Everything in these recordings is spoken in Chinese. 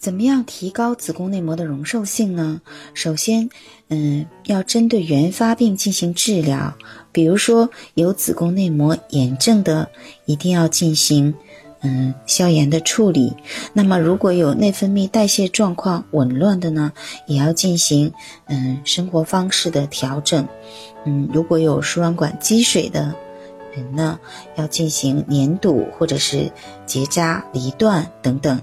怎么样提高子宫内膜的容受性呢？首先，嗯，要针对原发病进行治疗。比如说有子宫内膜炎症的，一定要进行嗯消炎的处理。那么如果有内分泌代谢状况紊乱的呢，也要进行嗯生活方式的调整。嗯，如果有输卵管积水的人呢，要进行粘堵或者是结扎、离断等等。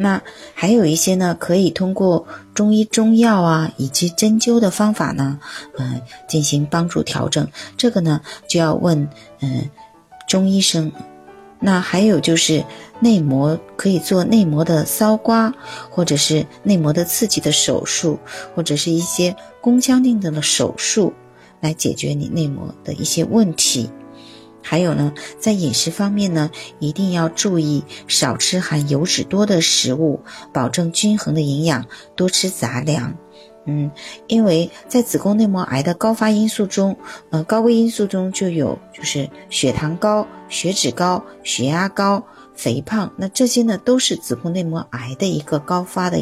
那还有一些呢，可以通过中医中药啊，以及针灸的方法呢，嗯，进行帮助调整。这个呢，就要问嗯中医生。那还有就是内膜可以做内膜的搔刮，或者是内膜的刺激的手术，或者是一些宫腔镜的手术，来解决你内膜的一些问题。还有呢，在饮食方面呢，一定要注意少吃含油脂多的食物，保证均衡的营养，多吃杂粮。嗯，因为在子宫内膜癌的高发因素中，呃，高危因素中就有就是血糖高、血脂高、血压高、肥胖，那这些呢都是子宫内膜癌的一个高发的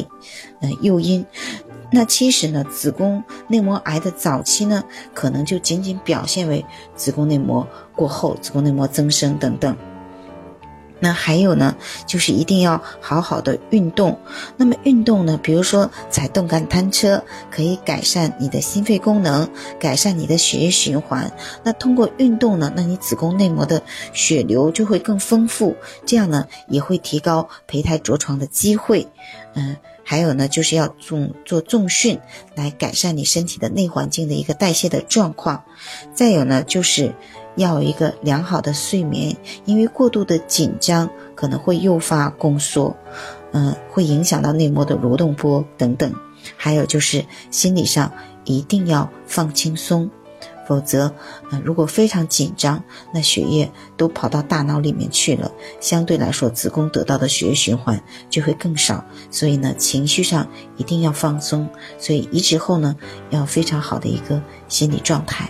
呃诱因。那其实呢，子宫内膜癌的早期呢，可能就仅仅表现为子宫内膜过厚、子宫内膜增生等等。那还有呢，就是一定要好好的运动。那么运动呢，比如说踩动感单车，可以改善你的心肺功能，改善你的血液循环。那通过运动呢，那你子宫内膜的血流就会更丰富，这样呢也会提高胚胎着床的机会。嗯。还有呢，就是要重做重训，来改善你身体的内环境的一个代谢的状况。再有呢，就是要有一个良好的睡眠，因为过度的紧张可能会诱发宫缩，嗯，会影响到内膜的蠕动波等等。还有就是心理上一定要放轻松。否则，呃，如果非常紧张，那血液都跑到大脑里面去了，相对来说，子宫得到的血液循环就会更少。所以呢，情绪上一定要放松。所以移植后呢，要非常好的一个心理状态。